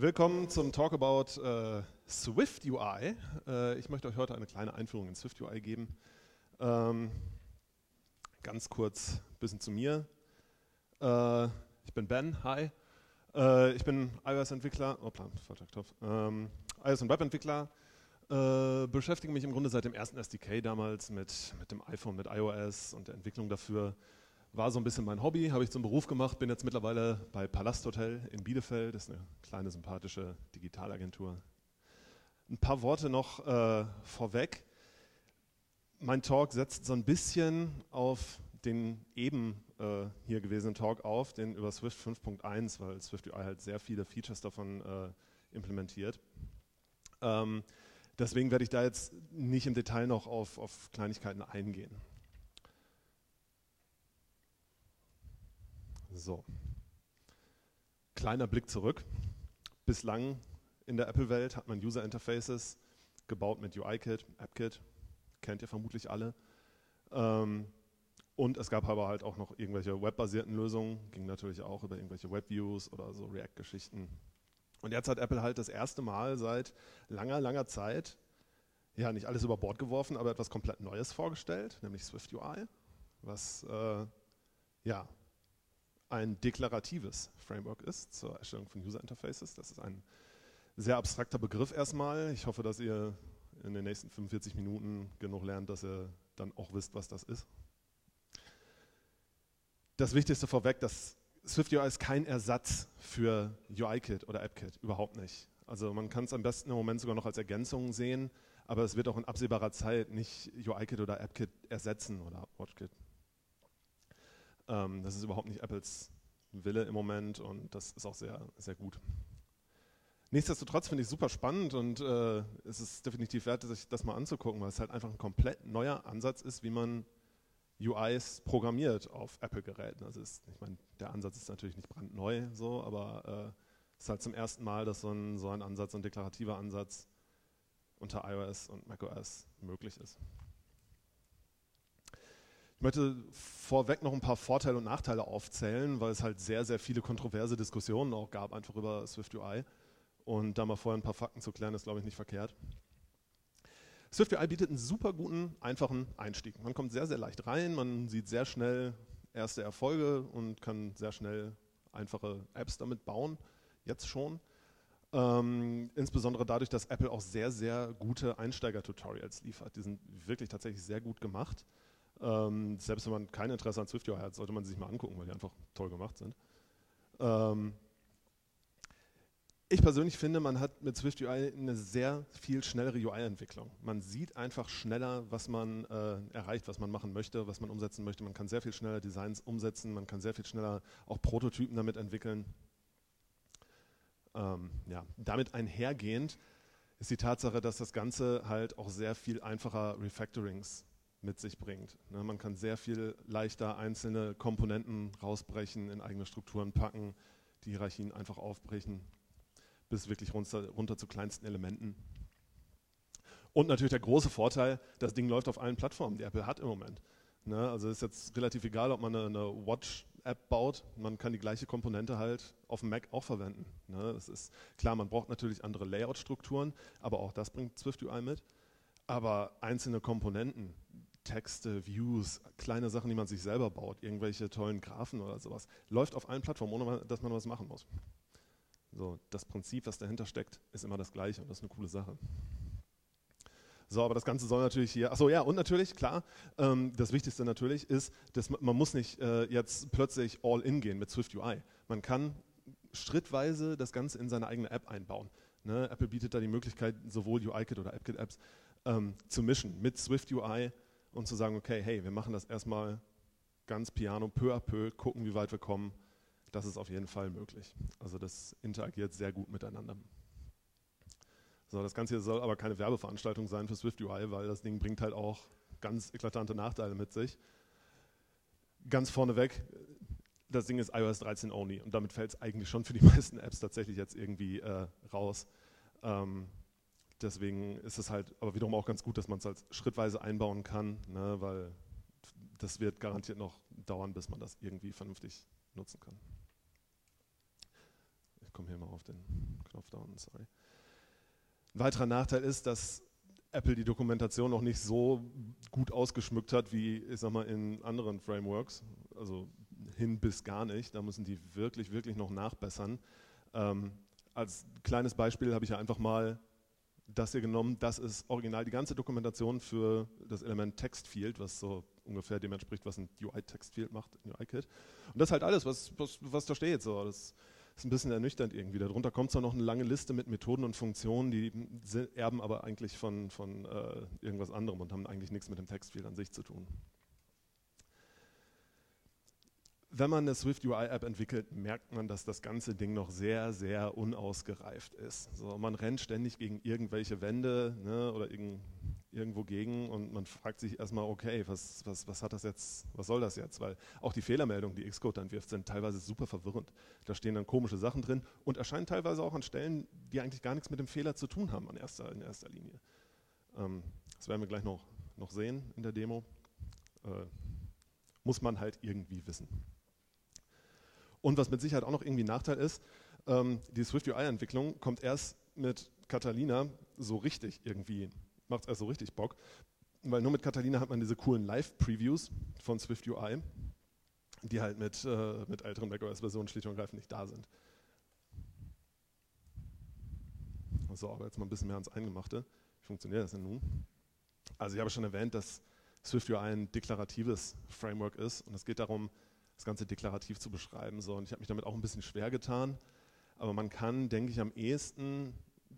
Willkommen zum Talk about äh, Swift UI. Äh, ich möchte euch heute eine kleine Einführung in Swift UI geben. Ähm, ganz kurz ein bisschen zu mir. Äh, ich bin Ben, hi. Äh, ich bin iOS-Entwickler, oh, falscher Knopf. Ähm, iOS- und Web-Entwickler. Äh, beschäftige mich im Grunde seit dem ersten SDK damals mit, mit dem iPhone, mit iOS und der Entwicklung dafür war so ein bisschen mein Hobby, habe ich zum Beruf gemacht, bin jetzt mittlerweile bei Palast Hotel in Bielefeld, das ist eine kleine sympathische Digitalagentur. Ein paar Worte noch äh, vorweg. Mein Talk setzt so ein bisschen auf den eben äh, hier gewesenen Talk auf, den über Swift 5.1, weil Swift UI halt sehr viele Features davon äh, implementiert. Ähm, deswegen werde ich da jetzt nicht im Detail noch auf, auf Kleinigkeiten eingehen. So. Kleiner Blick zurück. Bislang in der Apple-Welt hat man User Interfaces gebaut mit UIKit, AppKit, kennt ihr vermutlich alle. Ähm, und es gab aber halt auch noch irgendwelche webbasierten Lösungen, ging natürlich auch über irgendwelche Webviews oder so React-Geschichten. Und jetzt hat Apple halt das erste Mal seit langer, langer Zeit, ja, nicht alles über Bord geworfen, aber etwas komplett Neues vorgestellt, nämlich Swift UI, was äh, ja ein deklaratives Framework ist zur Erstellung von User Interfaces. Das ist ein sehr abstrakter Begriff erstmal. Ich hoffe, dass ihr in den nächsten 45 Minuten genug lernt, dass ihr dann auch wisst, was das ist. Das Wichtigste vorweg, dass SwiftUI ist kein Ersatz für UIKit oder AppKit, überhaupt nicht. Also man kann es am besten im Moment sogar noch als Ergänzung sehen, aber es wird auch in absehbarer Zeit nicht UIKit oder AppKit ersetzen oder WatchKit ähm, das ist überhaupt nicht Apples Wille im Moment und das ist auch sehr, sehr gut. Nichtsdestotrotz finde ich es super spannend und äh, es ist definitiv wert, sich das mal anzugucken, weil es halt einfach ein komplett neuer Ansatz ist, wie man UIs programmiert auf Apple-Geräten. Also ist, ich meine, der Ansatz ist natürlich nicht brandneu so, aber äh, es ist halt zum ersten Mal, dass so ein, so ein Ansatz, so ein deklarativer Ansatz unter iOS und macOS möglich ist. Ich möchte vorweg noch ein paar Vorteile und Nachteile aufzählen, weil es halt sehr, sehr viele kontroverse Diskussionen auch gab, einfach über Swift UI. Und da mal vorher ein paar Fakten zu klären, ist, glaube ich, nicht verkehrt. Swift UI bietet einen super guten, einfachen Einstieg. Man kommt sehr, sehr leicht rein, man sieht sehr schnell erste Erfolge und kann sehr schnell einfache Apps damit bauen, jetzt schon. Ähm, insbesondere dadurch, dass Apple auch sehr, sehr gute Einsteiger-Tutorials liefert. Die sind wirklich tatsächlich sehr gut gemacht. Ähm, selbst wenn man kein Interesse an SwiftUI hat, sollte man sie sich mal angucken, weil die einfach toll gemacht sind. Ähm, ich persönlich finde, man hat mit SwiftUI eine sehr viel schnellere UI-Entwicklung. Man sieht einfach schneller, was man äh, erreicht, was man machen möchte, was man umsetzen möchte. Man kann sehr viel schneller Designs umsetzen, man kann sehr viel schneller auch Prototypen damit entwickeln. Ähm, ja, damit einhergehend ist die Tatsache, dass das Ganze halt auch sehr viel einfacher Refactorings mit sich bringt. Ne, man kann sehr viel leichter einzelne Komponenten rausbrechen, in eigene Strukturen packen, die Hierarchien einfach aufbrechen, bis wirklich runter, runter zu kleinsten Elementen. Und natürlich der große Vorteil, das Ding läuft auf allen Plattformen, die Apple hat im Moment. Ne, also ist jetzt relativ egal, ob man eine, eine Watch-App baut, man kann die gleiche Komponente halt auf dem Mac auch verwenden. Ne, das ist klar, man braucht natürlich andere Layout-Strukturen, aber auch das bringt SwiftUI mit. Aber einzelne Komponenten, Texte, Views, kleine Sachen, die man sich selber baut, irgendwelche tollen Graphen oder sowas, läuft auf allen Plattformen, ohne dass man was machen muss. So, das Prinzip, was dahinter steckt, ist immer das gleiche und das ist eine coole Sache. So, aber das Ganze soll natürlich hier, achso, ja, und natürlich, klar, ähm, das Wichtigste natürlich ist, dass man, man muss nicht äh, jetzt plötzlich all in gehen mit Swift UI. Man kann schrittweise das Ganze in seine eigene App einbauen. Ne? Apple bietet da die Möglichkeit, sowohl UIKit oder AppKit-Apps ähm, zu mischen mit Swift UI und zu sagen, okay, hey, wir machen das erstmal ganz piano, peu à peu, gucken, wie weit wir kommen. Das ist auf jeden Fall möglich. Also das interagiert sehr gut miteinander. So, das Ganze soll aber keine Werbeveranstaltung sein für Swift UI, weil das Ding bringt halt auch ganz eklatante Nachteile mit sich. Ganz vorneweg, das Ding ist iOS 13 only und damit fällt es eigentlich schon für die meisten Apps tatsächlich jetzt irgendwie äh, raus. Ähm, deswegen ist es halt aber wiederum auch ganz gut, dass man es halt schrittweise einbauen kann, ne, weil das wird garantiert noch dauern, bis man das irgendwie vernünftig nutzen kann. Ich komme hier mal auf den Knopf da unten, sorry. Ein weiterer Nachteil ist, dass Apple die Dokumentation noch nicht so gut ausgeschmückt hat wie, ich sag mal, in anderen Frameworks. Also hin bis gar nicht. Da müssen die wirklich, wirklich noch nachbessern. Ähm, als kleines Beispiel habe ich ja einfach mal das hier genommen. Das ist original die ganze Dokumentation für das Element Textfield, was so ungefähr dem entspricht, was ein UI-Textfield macht in UIKit. Und das ist halt alles, was, was, was da steht. So. Das ist ein bisschen ernüchternd irgendwie. Darunter kommt zwar noch eine lange Liste mit Methoden und Funktionen, die erben aber eigentlich von, von äh, irgendwas anderem und haben eigentlich nichts mit dem Textfield an sich zu tun. Wenn man eine Swift UI-App entwickelt, merkt man, dass das ganze Ding noch sehr, sehr unausgereift ist. So, man rennt ständig gegen irgendwelche Wände ne, oder irgend, irgendwo gegen und man fragt sich erstmal, okay, was, was, was hat das jetzt, was soll das jetzt? Weil auch die Fehlermeldungen, die Xcode dann wirft, sind teilweise super verwirrend. Da stehen dann komische Sachen drin und erscheinen teilweise auch an Stellen, die eigentlich gar nichts mit dem Fehler zu tun haben in erster, in erster Linie. Ähm, das werden wir gleich noch, noch sehen in der Demo. Äh, muss man halt irgendwie wissen. Und was mit Sicherheit auch noch irgendwie ein Nachteil ist, ähm, die Swift UI-Entwicklung kommt erst mit Catalina so richtig irgendwie, macht es erst so richtig Bock, weil nur mit Catalina hat man diese coolen Live-Previews von Swift UI, die halt mit, äh, mit älteren macOS-Versionen schlicht und ergreifend nicht da sind. So, aber jetzt mal ein bisschen mehr ans Eingemachte. Wie funktioniert das denn nun? Also ich habe schon erwähnt, dass Swift UI ein deklaratives Framework ist und es geht darum, das Ganze deklarativ zu beschreiben. So. Und ich habe mich damit auch ein bisschen schwer getan. Aber man kann, denke ich, am ehesten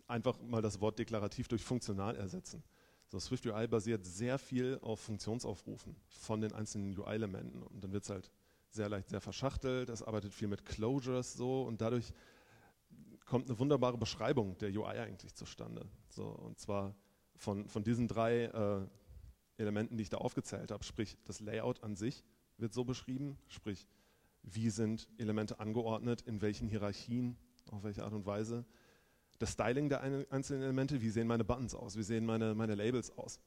einfach mal das Wort deklarativ durch funktional ersetzen. So, Swift UI basiert sehr viel auf Funktionsaufrufen von den einzelnen UI-Elementen. Und dann wird es halt sehr leicht sehr verschachtelt. Es arbeitet viel mit Closures so und dadurch kommt eine wunderbare Beschreibung der UI eigentlich zustande. So, und zwar von, von diesen drei äh, Elementen, die ich da aufgezählt habe, sprich das Layout an sich, wird so beschrieben, sprich, wie sind Elemente angeordnet, in welchen Hierarchien, auf welche Art und Weise. Das Styling der einzelnen Elemente, wie sehen meine Buttons aus, wie sehen meine, meine Labels aus,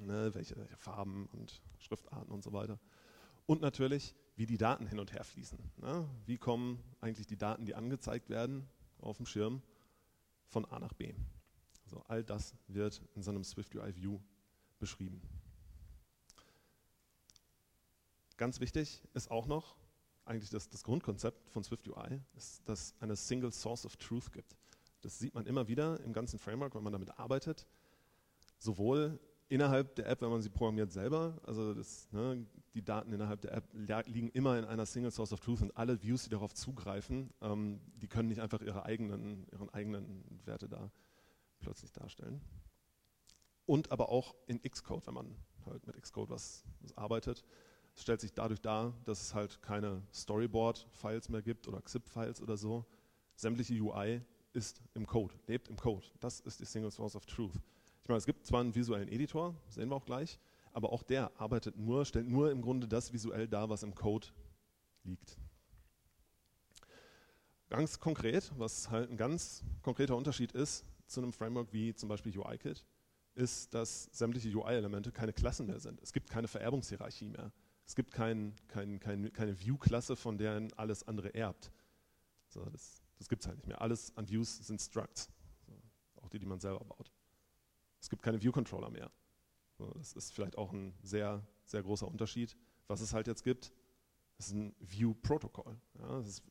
ne, welche, welche, Farben und Schriftarten und so weiter. Und natürlich, wie die Daten hin und her fließen. Ne? Wie kommen eigentlich die Daten, die angezeigt werden auf dem Schirm, von A nach B. Also all das wird in so einem Swift UI View beschrieben. Ganz wichtig ist auch noch, eigentlich das, das Grundkonzept von Swift UI, ist, dass es eine Single Source of Truth gibt. Das sieht man immer wieder im ganzen Framework, wenn man damit arbeitet. Sowohl innerhalb der App, wenn man sie programmiert selber, also das, ne, die Daten innerhalb der App liegen immer in einer Single Source of Truth und alle Views, die darauf zugreifen, ähm, die können nicht einfach ihre eigenen, ihren eigenen Werte da plötzlich darstellen. Und aber auch in Xcode, wenn man halt mit Xcode was, was arbeitet, es stellt sich dadurch dar, dass es halt keine Storyboard-Files mehr gibt oder XIP-Files oder so. Sämtliche UI ist im Code, lebt im Code. Das ist die Single Source of Truth. Ich meine, es gibt zwar einen visuellen Editor, sehen wir auch gleich, aber auch der arbeitet nur, stellt nur im Grunde das visuell dar, was im Code liegt. Ganz konkret, was halt ein ganz konkreter Unterschied ist zu einem Framework wie zum Beispiel UIKit, ist, dass sämtliche UI-Elemente keine Klassen mehr sind. Es gibt keine Vererbungshierarchie mehr. Es gibt kein, kein, kein, keine View-Klasse, von der alles andere erbt. So, das das gibt es halt nicht mehr. Alles an Views sind Structs, so, auch die, die man selber baut. Es gibt keine View-Controller mehr. So, das ist vielleicht auch ein sehr, sehr großer Unterschied. Was es halt jetzt gibt, ist ein View-Protokoll. Ja, das ist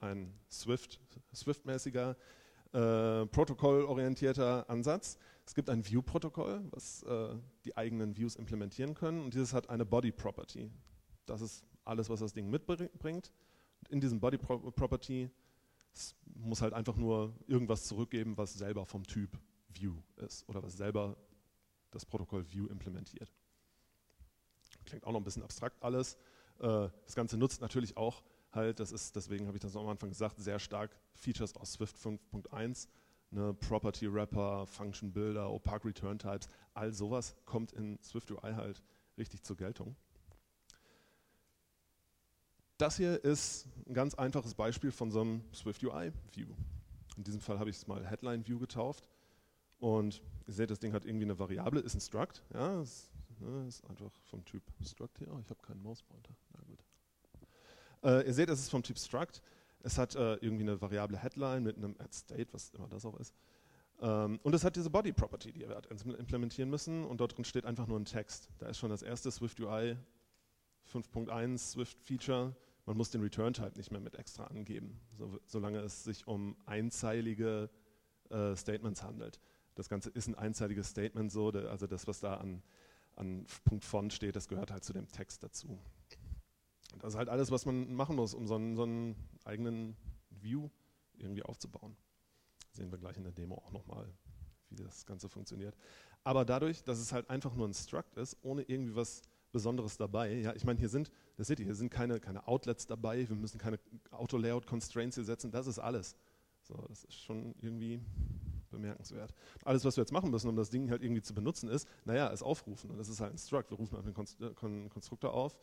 ein Swift, Swift-mäßiger, äh, protokollorientierter Ansatz. Es gibt ein View-Protokoll, was äh, die eigenen Views implementieren können und dieses hat eine Body-Property. Das ist alles, was das Ding mitbringt. Und in diesem Body-Property muss halt einfach nur irgendwas zurückgeben, was selber vom Typ View ist oder was selber das Protokoll View implementiert. Klingt auch noch ein bisschen abstrakt alles. Äh, das Ganze nutzt natürlich auch halt, das ist, deswegen habe ich das am Anfang gesagt, sehr stark Features aus Swift 5.1 ne, Property Wrapper, Function Builder, Opaque Return Types, all sowas kommt in Swift UI halt richtig zur Geltung. Das hier ist ein ganz einfaches Beispiel von so einem Swift UI View. In diesem Fall habe ich es mal Headline View getauft. Und ihr seht, das Ding hat irgendwie eine Variable, ist ein Struct. Ja, ist, ne, ist einfach vom Typ Struct hier. Oh, ich habe keinen Mauspointer. Na gut. Äh, ihr seht, es ist vom Typ Struct. Es hat äh, irgendwie eine variable Headline mit einem Add State, was immer das auch ist. Ähm, und es hat diese Body Property, die wir implementieren müssen. Und dort drin steht einfach nur ein Text. Da ist schon das erste Swift UI 5.1 Swift Feature. Man muss den Return Type nicht mehr mit extra angeben, so, solange es sich um einzeilige äh, Statements handelt. Das Ganze ist ein einzeiliges Statement so, also das, was da an, an Punkt Font steht, das gehört halt zu dem Text dazu. Das ist halt alles, was man machen muss, um so einen, so einen eigenen View irgendwie aufzubauen. Sehen wir gleich in der Demo auch nochmal, wie das Ganze funktioniert. Aber dadurch, dass es halt einfach nur ein Struct ist, ohne irgendwie was Besonderes dabei, ja, ich meine, hier sind, das seht ihr, hier sind keine, keine Outlets dabei, wir müssen keine Auto-Layout-Constraints hier setzen, das ist alles. So, das ist schon irgendwie bemerkenswert. Alles, was wir jetzt machen müssen, um das Ding halt irgendwie zu benutzen, ist, naja, es aufrufen. Und das ist halt ein Struct. Wir rufen einfach den Konstruktor auf,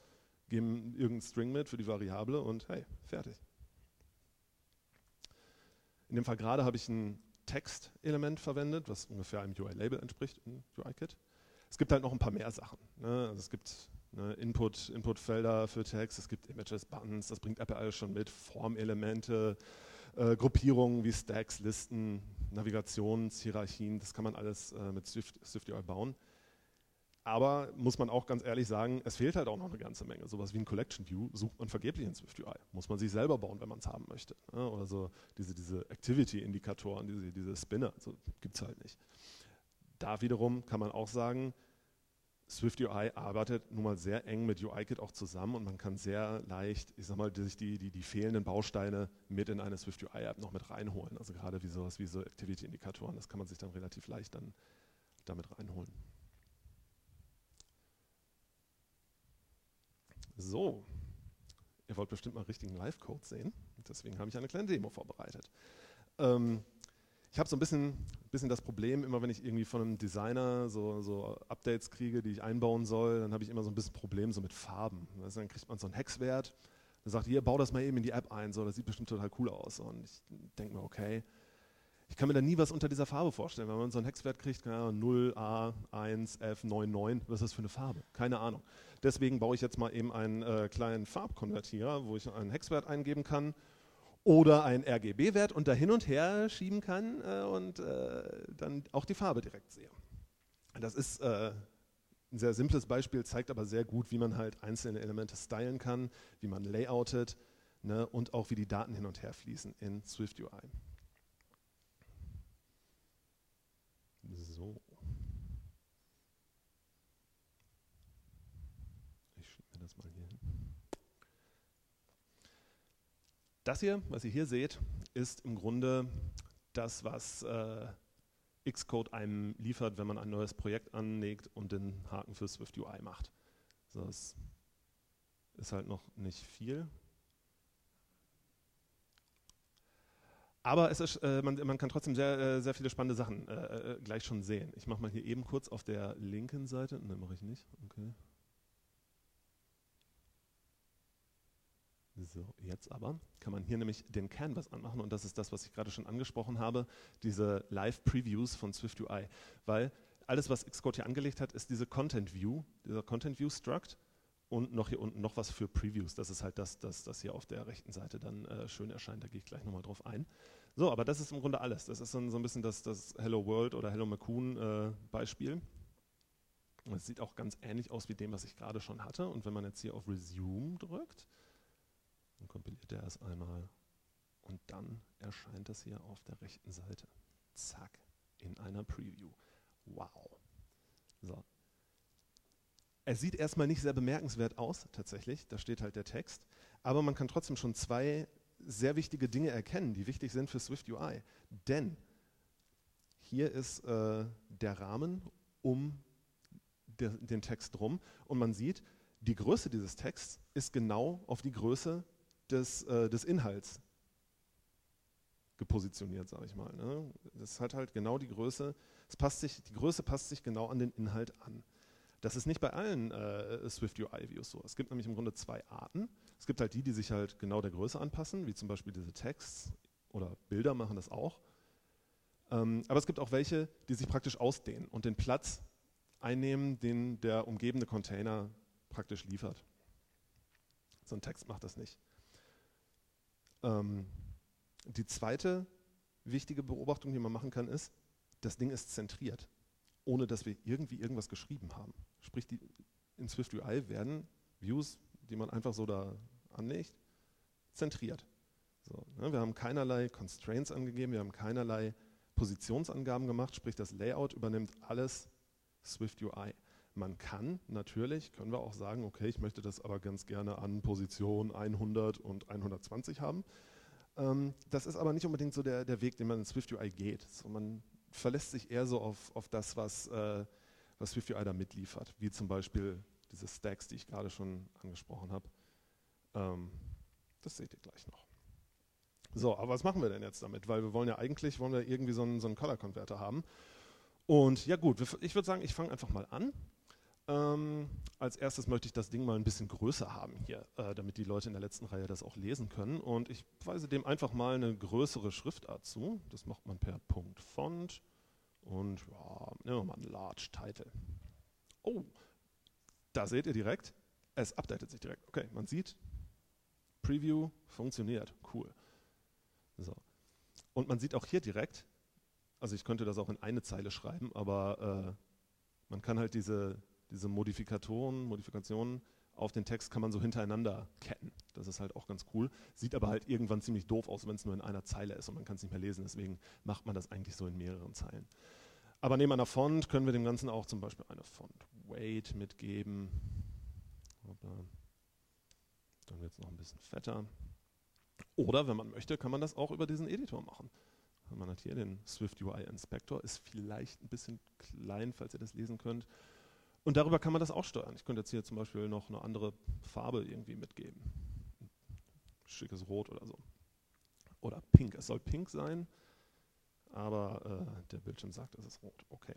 geben irgendeinen String mit für die Variable und hey, fertig. In dem Fall gerade habe ich ein Text-Element verwendet, was ungefähr einem UI-Label entspricht in UIKit. Es gibt halt noch ein paar mehr Sachen. Ne? Also es gibt ne, Input, Inputfelder für Text, es gibt Images, Buttons, das bringt Apple alles schon mit, Formelemente, äh, Gruppierungen wie Stacks, Listen, Navigationshierarchien, das kann man alles äh, mit Swift, SwiftUI bauen. Aber muss man auch ganz ehrlich sagen, es fehlt halt auch noch eine ganze Menge. Sowas wie ein Collection View sucht man vergeblich in SwiftUI. Muss man sich selber bauen, wenn man es haben möchte. Ne? Oder so diese, diese Activity-Indikatoren, diese, diese Spinner, so gibt es halt nicht. Da wiederum kann man auch sagen, SwiftUI arbeitet nun mal sehr eng mit UIKit auch zusammen und man kann sehr leicht, ich sag mal, sich die, die, die fehlenden Bausteine mit in eine SwiftUI-App noch mit reinholen. Also gerade wie sowas wie so Activity-Indikatoren, das kann man sich dann relativ leicht dann damit reinholen. So, ihr wollt bestimmt mal richtigen Live-Code sehen. Deswegen habe ich eine kleine Demo vorbereitet. Ähm, ich habe so ein bisschen, bisschen das Problem, immer wenn ich irgendwie von einem Designer so, so Updates kriege, die ich einbauen soll, dann habe ich immer so ein bisschen Problem so mit Farben. Also dann kriegt man so einen Hexwert, dann sagt, hier, bau das mal eben in die App ein, so, das sieht bestimmt total cool aus. Und ich denke mir, okay, ich kann mir da nie was unter dieser Farbe vorstellen. Wenn man so einen Hexwert kriegt, keine Ahnung, 0, A, 1, F, 9, 9, was ist das für eine Farbe? Keine Ahnung. Deswegen baue ich jetzt mal eben einen äh, kleinen Farbkonvertierer, wo ich einen Hexwert eingeben kann oder einen RGB-Wert und da hin und her schieben kann äh, und äh, dann auch die Farbe direkt sehe. Das ist äh, ein sehr simples Beispiel, zeigt aber sehr gut, wie man halt einzelne Elemente stylen kann, wie man layoutet ne, und auch wie die Daten hin und her fließen in SwiftUI. So. Ich schiebe mir das mal hier hin. Das hier, was ihr hier seht, ist im Grunde das, was äh, Xcode einem liefert, wenn man ein neues Projekt anlegt und den Haken für Swift UI macht. Das ist halt noch nicht viel. Aber es ist, äh, man, man, kann trotzdem sehr, äh, sehr viele spannende Sachen äh, äh gleich schon sehen. Ich mache mal hier eben kurz auf der linken Seite. Ne, mache ich nicht. Okay. So, jetzt aber kann man hier nämlich den Canvas anmachen und das ist das, was ich gerade schon angesprochen habe, diese Live-Previews von SwiftUI. Weil alles, was Xcode hier angelegt hat, ist diese Content View, dieser Content View Struct und noch hier unten noch was für Previews. Das ist halt das, das, das hier auf der rechten Seite dann äh, schön erscheint. Da gehe ich gleich nochmal drauf ein. So, aber das ist im Grunde alles. Das ist so, ein bisschen das, das Hello World oder Hello Macoon äh, Beispiel. Es sieht auch ganz ähnlich aus wie dem, was ich gerade schon hatte. Und wenn man jetzt hier auf Resume drückt, dann kompiliert er es einmal und dann erscheint das hier auf der rechten Seite. Zack, in einer Preview. Wow. So. Es sieht erstmal nicht sehr bemerkenswert aus, tatsächlich. Da steht halt der Text. Aber man kann trotzdem schon zwei sehr wichtige Dinge erkennen, die wichtig sind für Swift UI. Denn hier ist äh, der Rahmen um de, den Text drum und man sieht, die Größe dieses Texts ist genau auf die Größe des, äh, des Inhalts gepositioniert, sage ich mal. Ne? Das hat halt genau die Größe, es passt sich, die Größe passt sich genau an den Inhalt an. Das ist nicht bei allen äh, Swift UI-Views so. Es gibt nämlich im Grunde zwei Arten. Es gibt halt die, die sich halt genau der Größe anpassen, wie zum Beispiel diese Texts oder Bilder machen das auch. Ähm, aber es gibt auch welche, die sich praktisch ausdehnen und den Platz einnehmen, den der umgebende Container praktisch liefert. So ein Text macht das nicht. Ähm, die zweite wichtige Beobachtung, die man machen kann, ist, das Ding ist zentriert, ohne dass wir irgendwie irgendwas geschrieben haben. Sprich, die, in Swift UI werden Views, die man einfach so da anlegt, zentriert. So, ne, wir haben keinerlei Constraints angegeben, wir haben keinerlei Positionsangaben gemacht, sprich das Layout übernimmt alles Swift UI. Man kann natürlich, können wir auch sagen, okay, ich möchte das aber ganz gerne an Position 100 und 120 haben. Ähm, das ist aber nicht unbedingt so der, der Weg, den man in Swift UI geht. So, man verlässt sich eher so auf, auf das, was, äh, was Swift UI da mitliefert, wie zum Beispiel diese Stacks, die ich gerade schon angesprochen habe. Ähm, das seht ihr gleich noch. So, aber was machen wir denn jetzt damit? Weil wir wollen ja eigentlich wollen wir irgendwie so einen, so einen Color-Converter haben. Und ja gut, ich würde sagen, ich fange einfach mal an. Ähm, als erstes möchte ich das Ding mal ein bisschen größer haben hier, äh, damit die Leute in der letzten Reihe das auch lesen können. Und ich weise dem einfach mal eine größere Schriftart zu. Das macht man per Punkt Font und ja, nehmen wir mal einen Large Title. Oh, da seht ihr direkt, es updatet sich direkt. Okay, man sieht, Preview funktioniert, cool. So. Und man sieht auch hier direkt, also ich könnte das auch in eine Zeile schreiben, aber äh, man kann halt diese, diese Modifikatoren, Modifikationen auf den Text kann man so hintereinander ketten. Das ist halt auch ganz cool. Sieht aber halt irgendwann ziemlich doof aus, wenn es nur in einer Zeile ist und man kann es nicht mehr lesen. Deswegen macht man das eigentlich so in mehreren Zeilen. Aber neben einer Font können wir dem Ganzen auch zum Beispiel eine Font Weight mitgeben. Dann wird es noch ein bisschen fetter. Oder wenn man möchte, kann man das auch über diesen Editor machen. Man hat hier den Swift UI Inspector, ist vielleicht ein bisschen klein, falls ihr das lesen könnt. Und darüber kann man das auch steuern. Ich könnte jetzt hier zum Beispiel noch eine andere Farbe irgendwie mitgeben. Schickes Rot oder so. Oder pink. Es soll pink sein, aber äh, der Bildschirm sagt, es ist rot. Okay.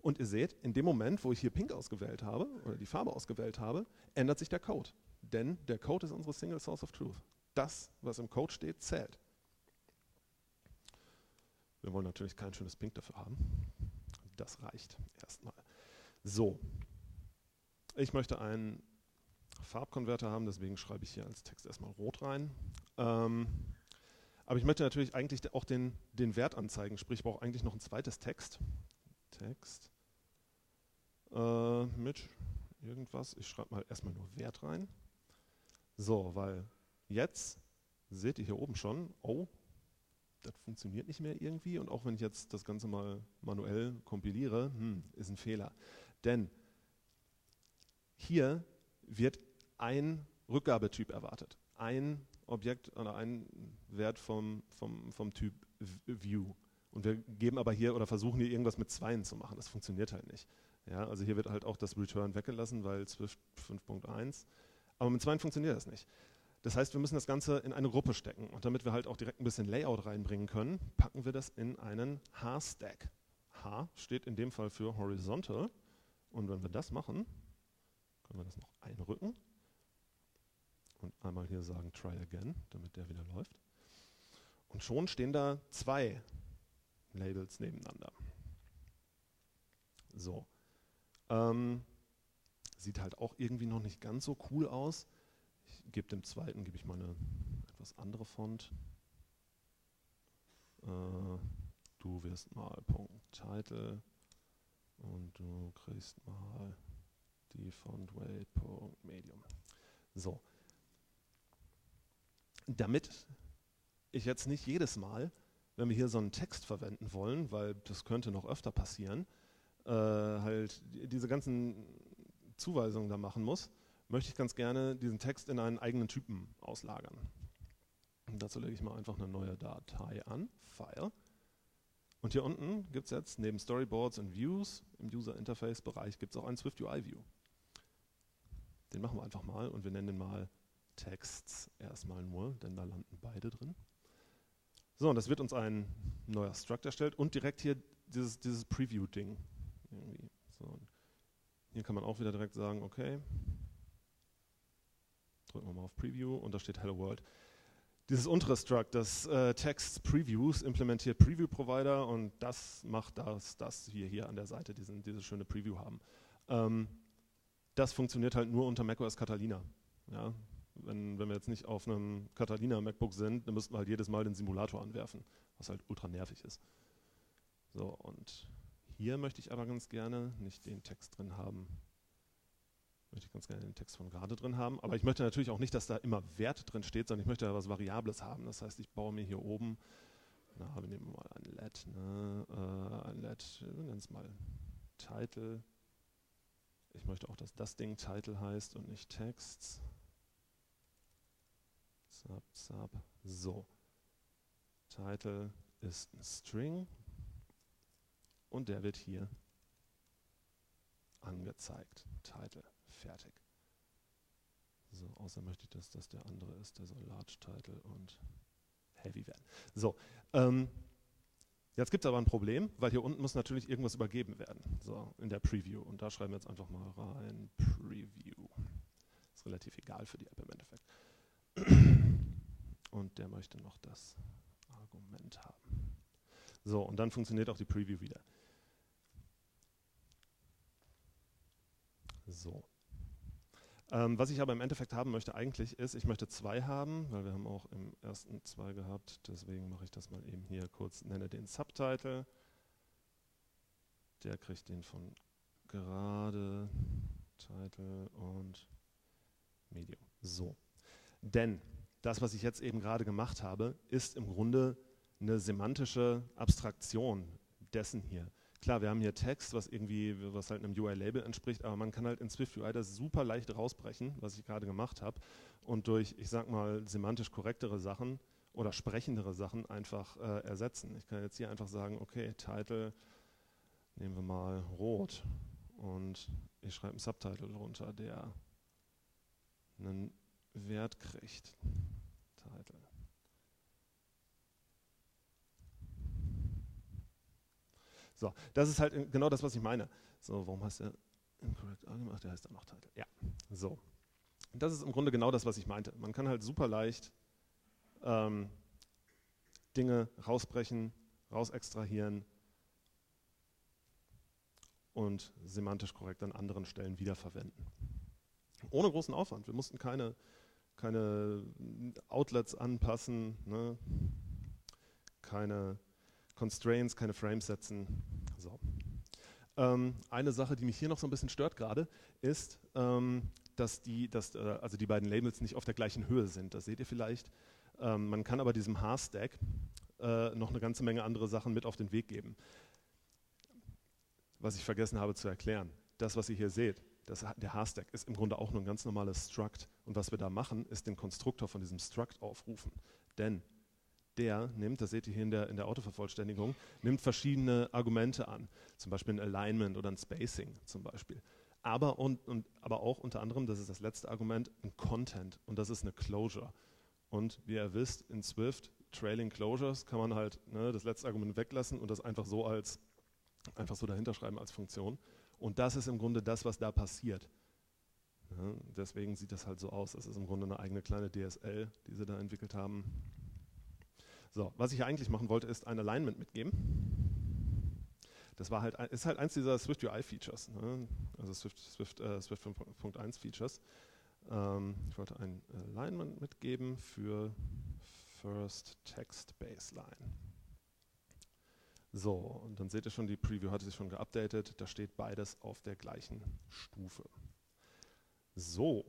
Und ihr seht, in dem Moment, wo ich hier pink ausgewählt habe oder die Farbe ausgewählt habe, ändert sich der Code. Denn der Code ist unsere Single Source of Truth. Das, was im Code steht, zählt. Wir wollen natürlich kein schönes Pink dafür haben. Das reicht erstmal. So, ich möchte einen Farbkonverter haben, deswegen schreibe ich hier als Text erstmal rot rein. Ähm, aber ich möchte natürlich eigentlich auch den, den Wert anzeigen, sprich ich brauche eigentlich noch ein zweites Text. Text äh, mit irgendwas. Ich schreibe mal erstmal nur Wert rein. So, weil jetzt seht ihr hier oben schon, oh, das funktioniert nicht mehr irgendwie. Und auch wenn ich jetzt das Ganze mal manuell kompiliere, hm, ist ein Fehler. Denn hier wird ein Rückgabetyp erwartet. Ein Objekt oder ein Wert vom, vom, vom Typ View. Und wir geben aber hier oder versuchen hier irgendwas mit Zweien zu machen. Das funktioniert halt nicht. Ja, also hier wird halt auch das Return weggelassen, weil Swift 5.1. Aber mit Zweien funktioniert das nicht. Das heißt, wir müssen das Ganze in eine Gruppe stecken. Und damit wir halt auch direkt ein bisschen Layout reinbringen können, packen wir das in einen H-Stack. H steht in dem Fall für Horizontal. Und wenn wir das machen, können wir das noch einrücken und einmal hier sagen Try Again, damit der wieder läuft. Und schon stehen da zwei Labels nebeneinander. So. Ähm, sieht halt auch irgendwie noch nicht ganz so cool aus. Ich gebe dem zweiten, gebe ich mal eine etwas andere Font. Äh, du wirst mal Punkt Title und du kriegst mal die Font Weight Punkt Medium. So. Damit ich jetzt nicht jedes Mal, wenn wir hier so einen Text verwenden wollen, weil das könnte noch öfter passieren, äh, halt diese ganzen Zuweisungen da machen muss, möchte ich ganz gerne diesen Text in einen eigenen Typen auslagern. Und dazu lege ich mal einfach eine neue Datei an, File. Und hier unten gibt es jetzt neben Storyboards und Views im User Interface Bereich gibt es auch einen Swift UI View. Den machen wir einfach mal und wir nennen den mal Texts erstmal nur, denn da landen beide drin. So, und das wird uns ein neuer Struct erstellt und direkt hier dieses, dieses Preview-Ding. So. Hier kann man auch wieder direkt sagen, okay, drücken wir mal auf Preview und da steht Hello World. Dieses untere Struct, das äh, Text Previews, implementiert Preview Provider und das macht das, dass wir hier an der Seite diesen, diese schöne Preview haben. Ähm, das funktioniert halt nur unter macOS Catalina. Ja? wenn, wenn wir jetzt nicht auf einem Catalina MacBook sind, dann müssten wir halt jedes Mal den Simulator anwerfen, was halt ultra nervig ist. So, und hier möchte ich aber ganz gerne nicht den Text drin haben. Möchte ich ganz gerne den Text von gerade drin haben. Aber ich möchte natürlich auch nicht, dass da immer Wert drin steht, sondern ich möchte ja was Variables haben. Das heißt, ich baue mir hier oben, na, wir nehmen mal ein LED, ne, äh, ein LED, wir nennen es mal Title. Ich möchte auch, dass das Ding Title heißt und nicht Texts. Sub, sub. So. Title ist ein String und der wird hier angezeigt. Title. Fertig. So, außer möchte ich, dass das der andere ist, der soll Large Title und Heavy werden. So, ähm, jetzt gibt es aber ein Problem, weil hier unten muss natürlich irgendwas übergeben werden, so in der Preview. Und da schreiben wir jetzt einfach mal rein Preview. Ist relativ egal für die App im Endeffekt. Und der möchte noch das Argument haben. So, und dann funktioniert auch die Preview wieder. So. Ähm, was ich aber im Endeffekt haben möchte eigentlich ist, ich möchte zwei haben, weil wir haben auch im ersten zwei gehabt, deswegen mache ich das mal eben hier kurz, nenne den Subtitle. Der kriegt den von gerade, Title und Medium. So. Denn das, was ich jetzt eben gerade gemacht habe, ist im Grunde eine semantische Abstraktion dessen hier. Klar, wir haben hier Text, was irgendwie, was halt einem UI-Label entspricht, aber man kann halt in Swift UI das super leicht rausbrechen, was ich gerade gemacht habe, und durch, ich sag mal, semantisch korrektere Sachen oder sprechendere Sachen einfach äh, ersetzen. Ich kann jetzt hier einfach sagen, okay, Title nehmen wir mal rot und ich schreibe einen Subtitle drunter, der einen Wert kriegt. Title. So, das ist halt genau das, was ich meine. So, warum heißt der incorrect argument? der heißt dann noch Title. Ja, so. Das ist im Grunde genau das, was ich meinte. Man kann halt super leicht ähm, Dinge rausbrechen, rausextrahieren und semantisch korrekt an anderen Stellen wiederverwenden. Ohne großen Aufwand. Wir mussten keine, keine Outlets anpassen, ne? keine Constraints, keine Frames setzen. So. Ähm, eine Sache, die mich hier noch so ein bisschen stört gerade, ist, ähm, dass, die, dass äh, also die beiden Labels nicht auf der gleichen Höhe sind. Das seht ihr vielleicht. Ähm, man kann aber diesem H-Stack äh, noch eine ganze Menge andere Sachen mit auf den Weg geben. Was ich vergessen habe zu erklären. Das, was ihr hier seht, das, der H-Stack ist im Grunde auch nur ein ganz normales Struct. Und was wir da machen, ist den Konstruktor von diesem Struct aufrufen. Denn der nimmt, das seht ihr hier in der, in der Autovervollständigung, nimmt verschiedene Argumente an. Zum Beispiel ein Alignment oder ein Spacing zum Beispiel. Aber, und, und, aber auch unter anderem, das ist das letzte Argument, ein Content und das ist eine Closure. Und wie ihr wisst, in Swift, Trailing Closures kann man halt ne, das letzte Argument weglassen und das einfach so als einfach so dahinter schreiben als Funktion. Und das ist im Grunde das, was da passiert. Ja, deswegen sieht das halt so aus. Das ist im Grunde eine eigene kleine DSL, die sie da entwickelt haben. So, was ich eigentlich machen wollte, ist ein Alignment mitgeben. Das war halt, ist halt eins dieser Swift UI Features, ne? also Swift, Swift, äh, Swift 5.1 Features. Ähm, ich wollte ein Alignment mitgeben für First Text Baseline. So, und dann seht ihr schon, die Preview hatte sich schon geupdatet. Da steht beides auf der gleichen Stufe. So.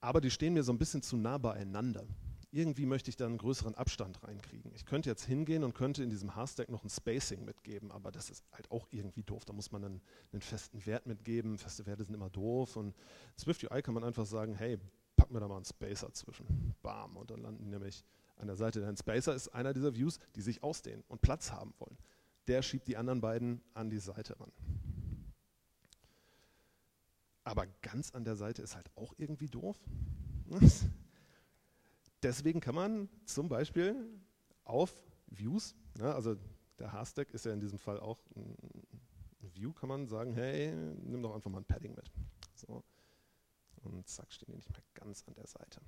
Aber die stehen mir so ein bisschen zu nah beieinander. Irgendwie möchte ich da einen größeren Abstand reinkriegen. Ich könnte jetzt hingehen und könnte in diesem H-Stack noch ein Spacing mitgeben, aber das ist halt auch irgendwie doof. Da muss man einen, einen festen Wert mitgeben. Feste Werte sind immer doof. Und in Swift UI kann man einfach sagen, hey, pack mir da mal einen Spacer zwischen. Bam. Und dann landen nämlich an der Seite. Denn Spacer ist einer dieser Views, die sich ausdehnen und Platz haben wollen. Der schiebt die anderen beiden an die Seite ran. Aber ganz an der Seite ist halt auch irgendwie doof. Deswegen kann man zum Beispiel auf Views, ja, also der H-Stack ist ja in diesem Fall auch ein View, kann man sagen, hey, nimm doch einfach mal ein Padding mit. So. Und zack, stehen die nicht mehr ganz an der Seite.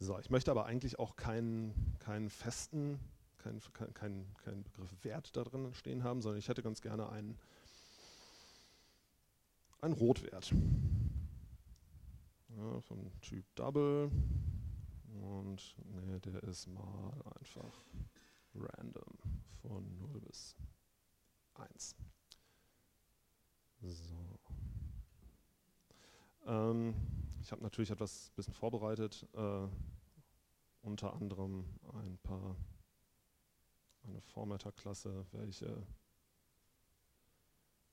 So, ich möchte aber eigentlich auch keinen, keinen festen, keinen kein, kein Begriff Wert da drin stehen haben, sondern ich hätte ganz gerne einen, einen Rotwert. Ja, vom Typ Double. Und nee, der ist mal einfach random von 0 bis 1. So. Ähm, ich habe natürlich etwas bisschen vorbereitet, äh, unter anderem ein paar, eine Formatter-Klasse, welche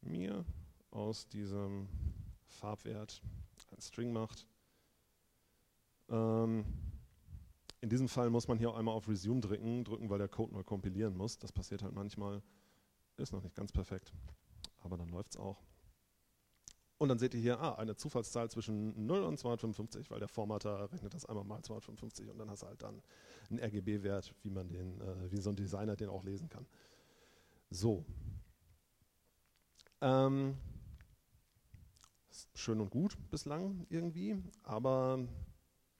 mir aus diesem Farbwert ein String macht. Ähm, in diesem Fall muss man hier auch einmal auf Resume drücken, drücken, weil der Code neu kompilieren muss. Das passiert halt manchmal. Ist noch nicht ganz perfekt, aber dann läuft es auch. Und dann seht ihr hier, ah, eine Zufallszahl zwischen 0 und 255, weil der Formatter rechnet das einmal mal 255 und dann hast du halt dann einen RGB-Wert, wie man den, äh, wie so ein Designer den auch lesen kann. So. Ähm, schön und gut bislang irgendwie, aber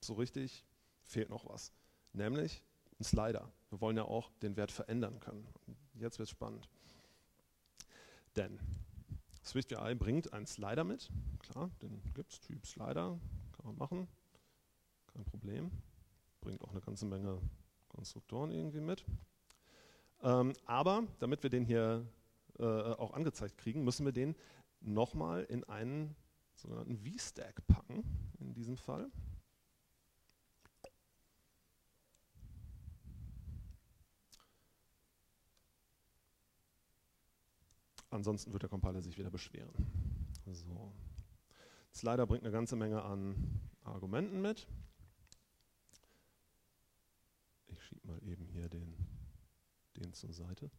so richtig fehlt noch was. Nämlich ein Slider. Wir wollen ja auch den Wert verändern können. Jetzt wird es spannend. Denn SwiftUI bringt einen Slider mit. Klar, den gibt es, Typ Slider, kann man machen. Kein Problem. Bringt auch eine ganze Menge Konstruktoren irgendwie mit. Ähm, aber damit wir den hier äh, auch angezeigt kriegen, müssen wir den nochmal in einen sogenannten V-Stack packen, in diesem Fall. Ansonsten wird der Compiler sich wieder beschweren. So. Slider bringt eine ganze Menge an Argumenten mit. Ich schiebe mal eben hier den, den zur Seite.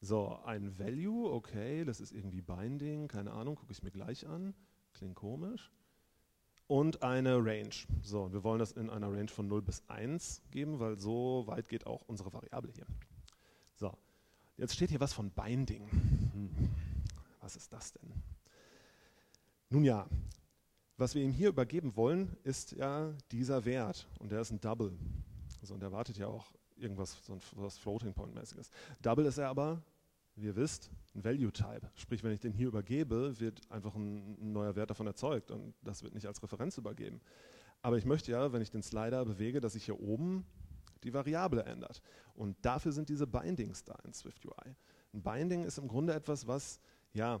So, ein Value, okay, das ist irgendwie Binding, keine Ahnung, gucke ich mir gleich an. Klingt komisch. Und eine Range. So, wir wollen das in einer Range von 0 bis 1 geben, weil so weit geht auch unsere Variable hier. Jetzt steht hier was von Binding. Hm. Was ist das denn? Nun ja, was wir ihm hier übergeben wollen, ist ja dieser Wert und der ist ein Double. Also, und er wartet ja auch irgendwas, so was Floating Point mäßiges. Double ist er aber, wie ihr wisst, ein Value Type. Sprich, wenn ich den hier übergebe, wird einfach ein, ein neuer Wert davon erzeugt und das wird nicht als Referenz übergeben. Aber ich möchte ja, wenn ich den Slider bewege, dass ich hier oben die Variable ändert. Und dafür sind diese Bindings da in SwiftUI. Ein Binding ist im Grunde etwas, was ja,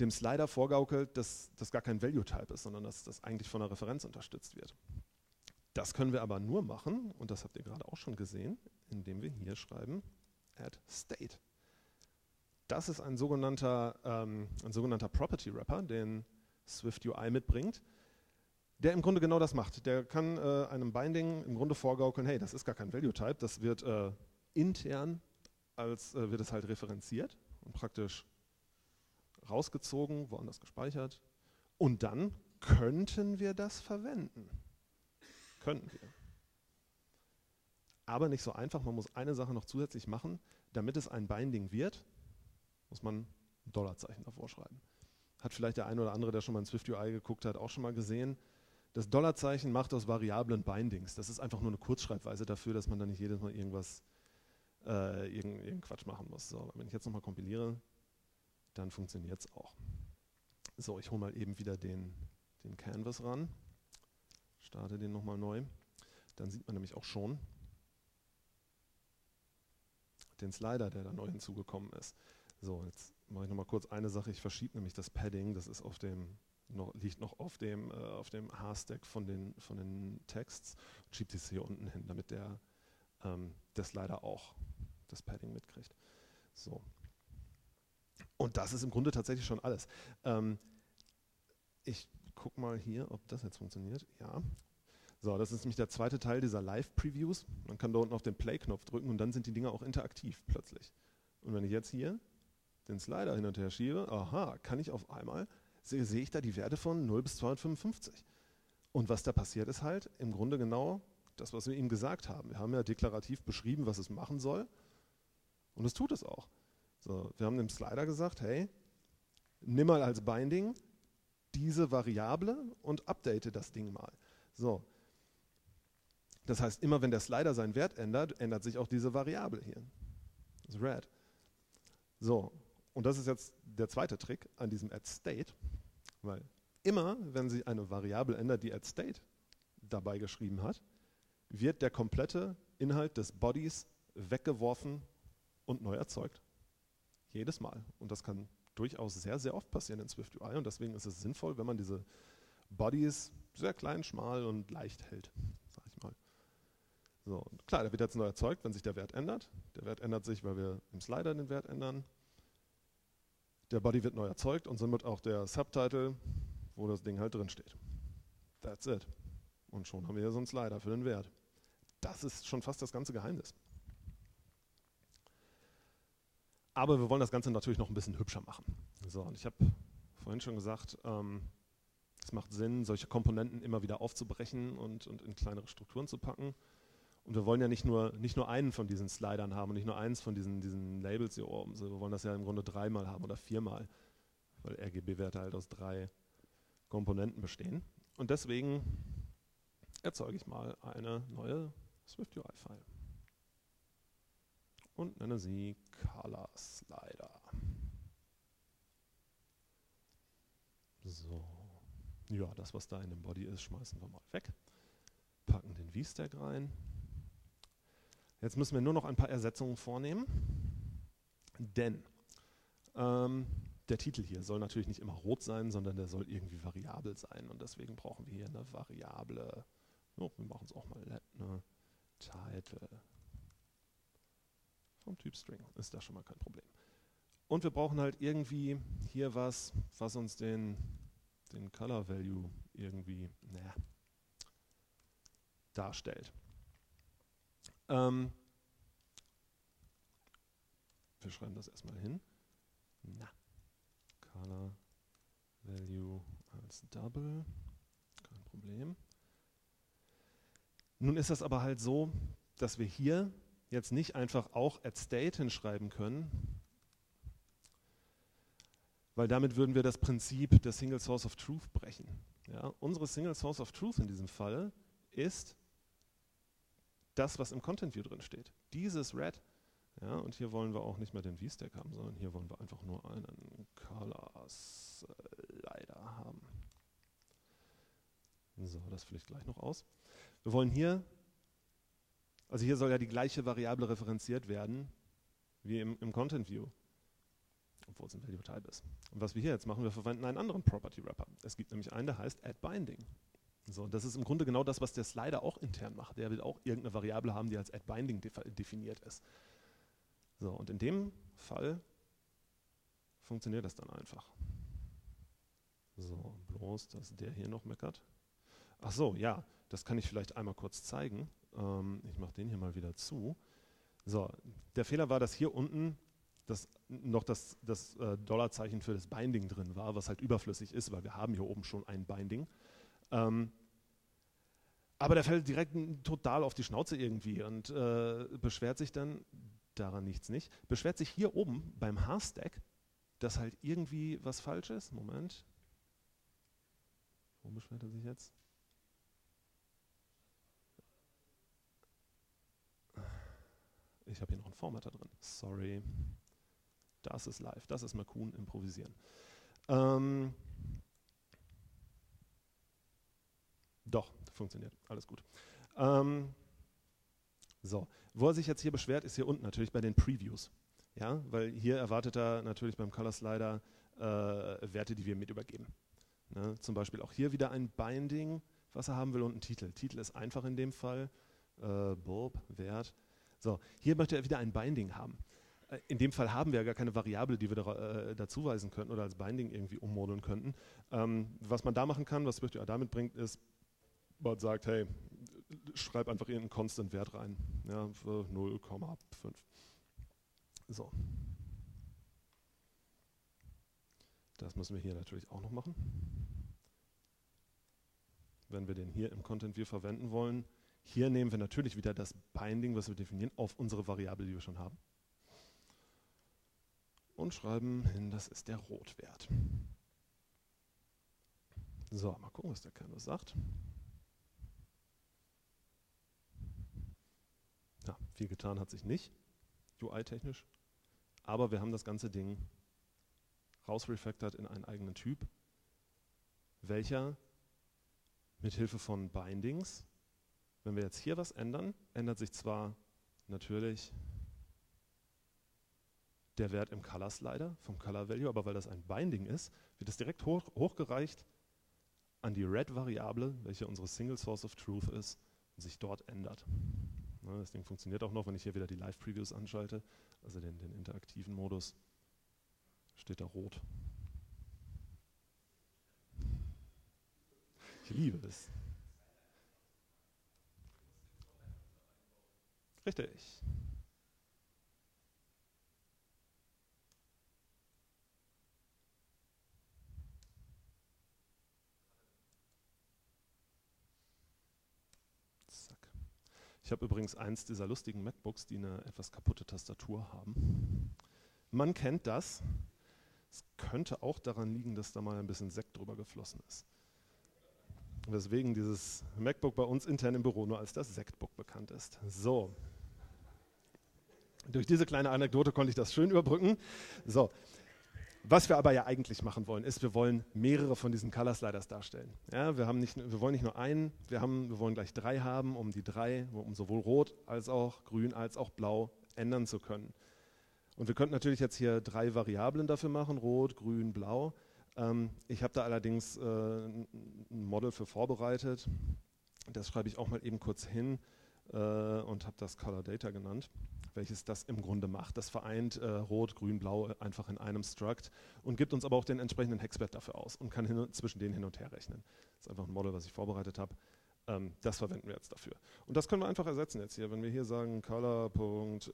dem Slider vorgaukelt, dass das gar kein Value-Type ist, sondern dass das eigentlich von einer Referenz unterstützt wird. Das können wir aber nur machen, und das habt ihr gerade auch schon gesehen, indem wir hier schreiben add state. Das ist ein sogenannter, ähm, ein sogenannter Property Wrapper, den SwiftUI mitbringt der im Grunde genau das macht. Der kann äh, einem Binding im Grunde vorgaukeln, hey, das ist gar kein Value-Type, das wird äh, intern als äh, wird es halt referenziert und praktisch rausgezogen, woanders gespeichert. Und dann könnten wir das verwenden. Könnten wir. Aber nicht so einfach, man muss eine Sache noch zusätzlich machen. Damit es ein Binding wird, muss man ein Dollarzeichen davor schreiben. Hat vielleicht der eine oder andere, der schon mal in SwiftUI geguckt hat, auch schon mal gesehen. Das Dollarzeichen macht aus Variablen Bindings. Das ist einfach nur eine Kurzschreibweise dafür, dass man dann nicht jedes Mal irgendwas, äh, irgendeinen irgendein Quatsch machen muss. So, wenn ich jetzt nochmal kompiliere, dann funktioniert es auch. So, ich hole mal eben wieder den, den Canvas ran, starte den nochmal neu. Dann sieht man nämlich auch schon den Slider, der da neu hinzugekommen ist. So, jetzt mache ich nochmal kurz eine Sache. Ich verschiebe nämlich das Padding, das ist auf dem noch, liegt noch auf dem, äh, auf dem H-Stack von den, von den Texts und schiebt es hier unten hin, damit der ähm, das leider auch das Padding mitkriegt. So. Und das ist im Grunde tatsächlich schon alles. Ähm, ich gucke mal hier, ob das jetzt funktioniert. Ja. So, das ist nämlich der zweite Teil dieser Live-Previews. Man kann da unten auf den Play-Knopf drücken und dann sind die Dinger auch interaktiv plötzlich. Und wenn ich jetzt hier den Slider hin und her schiebe, aha, kann ich auf einmal sehe, ich da die Werte von 0 bis 255. Und was da passiert ist halt im Grunde genau das, was wir ihm gesagt haben. Wir haben ja deklarativ beschrieben, was es machen soll. Und es tut es auch. So, wir haben dem Slider gesagt, hey, nimm mal als Binding diese Variable und update das Ding mal. So. Das heißt, immer wenn der Slider seinen Wert ändert, ändert sich auch diese Variable hier. Das ist red. So, und das ist jetzt der zweite Trick an diesem add state, weil immer, wenn sie eine Variable ändert, die at state dabei geschrieben hat, wird der komplette Inhalt des Bodies weggeworfen und neu erzeugt. Jedes Mal. Und das kann durchaus sehr, sehr oft passieren in Swift UI und deswegen ist es sinnvoll, wenn man diese Bodies sehr klein, schmal und leicht hält, sag ich mal. So, klar, der wird jetzt neu erzeugt, wenn sich der Wert ändert. Der Wert ändert sich, weil wir im Slider den Wert ändern. Der Body wird neu erzeugt und somit auch der Subtitle, wo das Ding halt drin steht. That's it. Und schon haben wir hier so einen Slider für den Wert. Das ist schon fast das ganze Geheimnis. Aber wir wollen das Ganze natürlich noch ein bisschen hübscher machen. So, und ich habe vorhin schon gesagt, ähm, es macht Sinn, solche Komponenten immer wieder aufzubrechen und, und in kleinere Strukturen zu packen. Und wir wollen ja nicht nur, nicht nur einen von diesen Slidern haben und nicht nur eins von diesen, diesen Labels hier oben. wir wollen das ja im Grunde dreimal haben oder viermal, weil RGB-Werte halt aus drei Komponenten bestehen. Und deswegen erzeuge ich mal eine neue Swift-UI-File und nenne sie Color Slider. So, ja, das, was da in dem Body ist, schmeißen wir mal weg. Packen den V-Stack rein. Jetzt müssen wir nur noch ein paar Ersetzungen vornehmen, denn ähm, der Titel hier soll natürlich nicht immer rot sein, sondern der soll irgendwie variabel sein und deswegen brauchen wir hier eine Variable. Oh, wir machen es auch mal eine Title vom Typ String. Ist da schon mal kein Problem. Und wir brauchen halt irgendwie hier was, was uns den, den Color Value irgendwie naja, darstellt. Ähm, wir schreiben das erstmal hin. Na, Color Value als Double, kein Problem. Nun ist das aber halt so, dass wir hier jetzt nicht einfach auch at state hinschreiben können, weil damit würden wir das Prinzip der Single Source of Truth brechen. Ja, unsere Single Source of Truth in diesem Fall ist das, was im Content View drin steht. Dieses Red. Ja, und hier wollen wir auch nicht mehr den V-Stack haben, sondern hier wollen wir einfach nur einen Color Slider haben. So, das fliegt gleich noch aus. Wir wollen hier also hier soll ja die gleiche Variable referenziert werden wie im, im Content View, obwohl es ein Value Type ist. Und was wir hier jetzt machen, wir verwenden einen anderen Property Wrapper. Es gibt nämlich einen, der heißt Add Binding. So, das ist im Grunde genau das, was der Slider auch intern macht. Der will auch irgendeine Variable haben, die als Add Binding definiert ist. So, und in dem Fall funktioniert das dann einfach. So, bloß, dass der hier noch meckert. Ach so, ja, das kann ich vielleicht einmal kurz zeigen. Ähm, ich mache den hier mal wieder zu. So, der Fehler war, dass hier unten das, noch das, das äh, Dollarzeichen für das Binding drin war, was halt überflüssig ist, weil wir haben hier oben schon ein Binding. Ähm, aber der fällt direkt total auf die Schnauze irgendwie und äh, beschwert sich dann, daran nichts nicht, beschwert sich hier oben beim H-Stack, dass halt irgendwie was falsch ist. Moment. Wo beschwert er sich jetzt? Ich habe hier noch einen Formatter drin. Sorry. Das ist live. Das ist Makun improvisieren. Ähm Doch, funktioniert. Alles gut. Ähm so, wo er sich jetzt hier beschwert, ist hier unten natürlich bei den Previews. Ja, weil hier erwartet er natürlich beim Color Slider äh, Werte, die wir mit übergeben. Ne? Zum Beispiel auch hier wieder ein Binding, was er haben will, und ein Titel. Titel ist einfach in dem Fall. Äh, Bob, Wert. So, hier möchte er wieder ein Binding haben. Äh, in dem Fall haben wir ja gar keine Variable, die wir da, äh, dazuweisen könnten oder als Binding irgendwie ummodeln könnten. Ähm, was man da machen kann, was SwiftUI damit bringt, ist, man sagt, hey, schreib einfach irgendeinen Constant-Wert rein, ja, für 0,5. So. Das müssen wir hier natürlich auch noch machen. Wenn wir den hier im Content View verwenden wollen, hier nehmen wir natürlich wieder das Binding, was wir definieren, auf unsere Variable, die wir schon haben. Und schreiben hin, das ist der Rotwert. So, mal gucken, was der Canvas sagt. Ja, viel getan hat sich nicht, UI-technisch. Aber wir haben das ganze Ding rausrefactored in einen eigenen Typ. welcher mit Hilfe von Bindings, wenn wir jetzt hier was ändern, ändert sich zwar natürlich der Wert im Color Slider vom Color Value, aber weil das ein Binding ist, wird es direkt hoch, hochgereicht an die Red-Variable, welche unsere Single Source of Truth ist, und sich dort ändert. Na, das Ding funktioniert auch noch, wenn ich hier wieder die Live-Previews anschalte, also den, den interaktiven Modus, steht da rot. Ich liebe es. Richtig. Ich habe übrigens eins dieser lustigen MacBooks, die eine etwas kaputte Tastatur haben. Man kennt das. Es könnte auch daran liegen, dass da mal ein bisschen Sekt drüber geflossen ist. Weswegen dieses MacBook bei uns intern im Büro nur als das Sektbook bekannt ist. So. Durch diese kleine Anekdote konnte ich das schön überbrücken. So. Was wir aber ja eigentlich machen wollen, ist, wir wollen mehrere von diesen Color Sliders darstellen. Ja, wir, haben nicht, wir wollen nicht nur einen, wir, haben, wir wollen gleich drei haben, um die drei, um sowohl rot als auch grün als auch blau ändern zu können. Und wir könnten natürlich jetzt hier drei Variablen dafür machen, rot, grün, blau. Ähm, ich habe da allerdings äh, ein Model für vorbereitet. Das schreibe ich auch mal eben kurz hin äh, und habe das Color Data genannt welches das im Grunde macht. Das vereint äh, Rot, Grün, Blau einfach in einem Struct und gibt uns aber auch den entsprechenden Hexwert dafür aus und kann hin, zwischen denen hin und her rechnen. Das ist einfach ein Model, was ich vorbereitet habe. Ähm, das verwenden wir jetzt dafür. Und das können wir einfach ersetzen jetzt hier. Wenn wir hier sagen color.red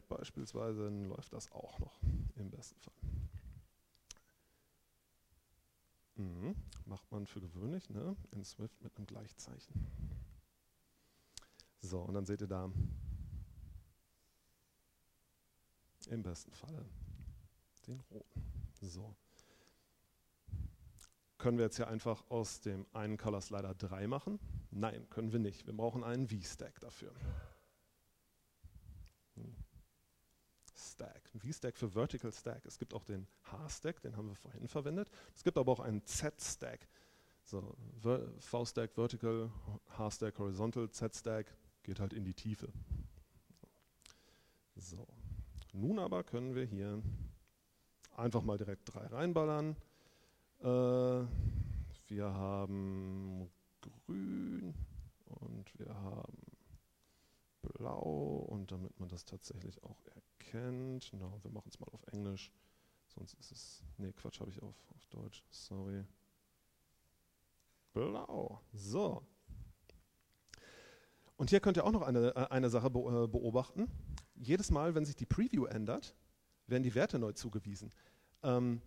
äh, beispielsweise, dann läuft das auch noch im besten Fall. Mhm. Macht man für gewöhnlich ne? in Swift mit einem Gleichzeichen. So, und dann seht ihr da im besten Falle den roten. So. Können wir jetzt hier einfach aus dem einen Color Slider 3 machen? Nein, können wir nicht. Wir brauchen einen V-Stack dafür. Stack. V-Stack für Vertical Stack. Es gibt auch den H-Stack, den haben wir vorhin verwendet. Es gibt aber auch einen Z-Stack. So, V-Stack Vertical, H-Stack Horizontal, Z-Stack geht halt in die Tiefe. So. Nun aber können wir hier einfach mal direkt drei reinballern. Äh, wir haben grün und wir haben blau und damit man das tatsächlich auch erkennt, no, wir machen es mal auf Englisch, sonst ist es, nee Quatsch habe ich auf, auf Deutsch, sorry. Blau, so. Und hier könnt ihr auch noch eine, äh, eine Sache äh, beobachten jedes Mal, wenn sich die Preview ändert, werden die Werte neu zugewiesen. Ähm,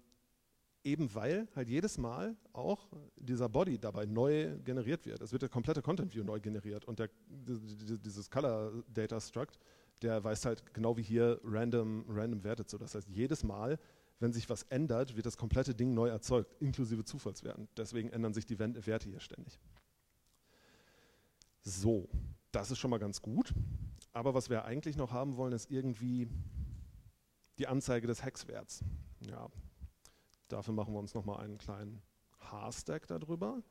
eben weil halt jedes Mal auch dieser Body dabei neu generiert wird. Es wird der komplette Content View neu generiert und der, dieses Color Data Struct, der weist halt genau wie hier random, random Werte zu. Das heißt, jedes Mal, wenn sich was ändert, wird das komplette Ding neu erzeugt, inklusive Zufallswerten. Deswegen ändern sich die Werte hier ständig. So, das ist schon mal ganz gut. Aber was wir eigentlich noch haben wollen, ist irgendwie die Anzeige des Hexwerts. Ja, dafür machen wir uns nochmal einen kleinen H-Stack darüber,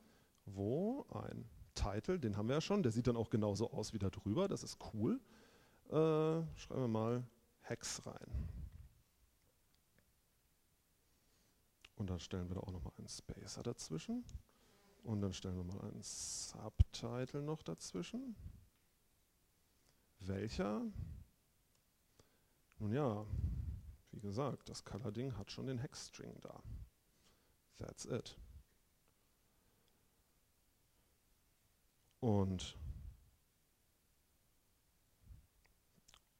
wo ein Title, den haben wir ja schon, der sieht dann auch genauso aus wie da drüber, das ist cool. Äh, schreiben wir mal Hex rein. Und dann stellen wir da auch nochmal einen Spacer dazwischen. Und dann stellen wir mal einen Subtitle noch dazwischen. Welcher? Nun ja, wie gesagt, das Color-Ding hat schon den Hexstring da. That's it. Und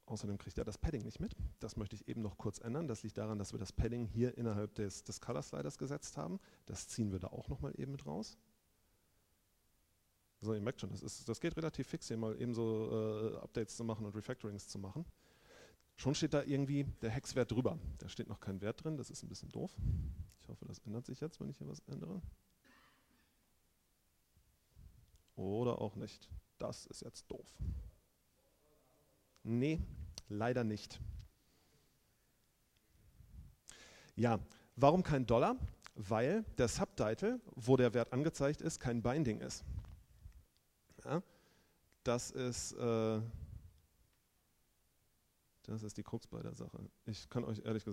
außerdem kriegt er das Padding nicht mit. Das möchte ich eben noch kurz ändern. Das liegt daran, dass wir das Padding hier innerhalb des, des Color Sliders gesetzt haben. Das ziehen wir da auch nochmal eben mit raus. So, ihr merkt schon, das, ist, das geht relativ fix, hier mal eben so äh, Updates zu machen und Refactorings zu machen. Schon steht da irgendwie der Hexwert drüber. Da steht noch kein Wert drin, das ist ein bisschen doof. Ich hoffe, das ändert sich jetzt, wenn ich hier was ändere. Oder auch nicht. Das ist jetzt doof. Nee, leider nicht. Ja, warum kein Dollar? weil der Subtitle, wo der Wert angezeigt ist, kein Binding ist. Ja? Das ist, äh, das ist die Krux bei der Sache. Ich kann euch ehrlich gesagt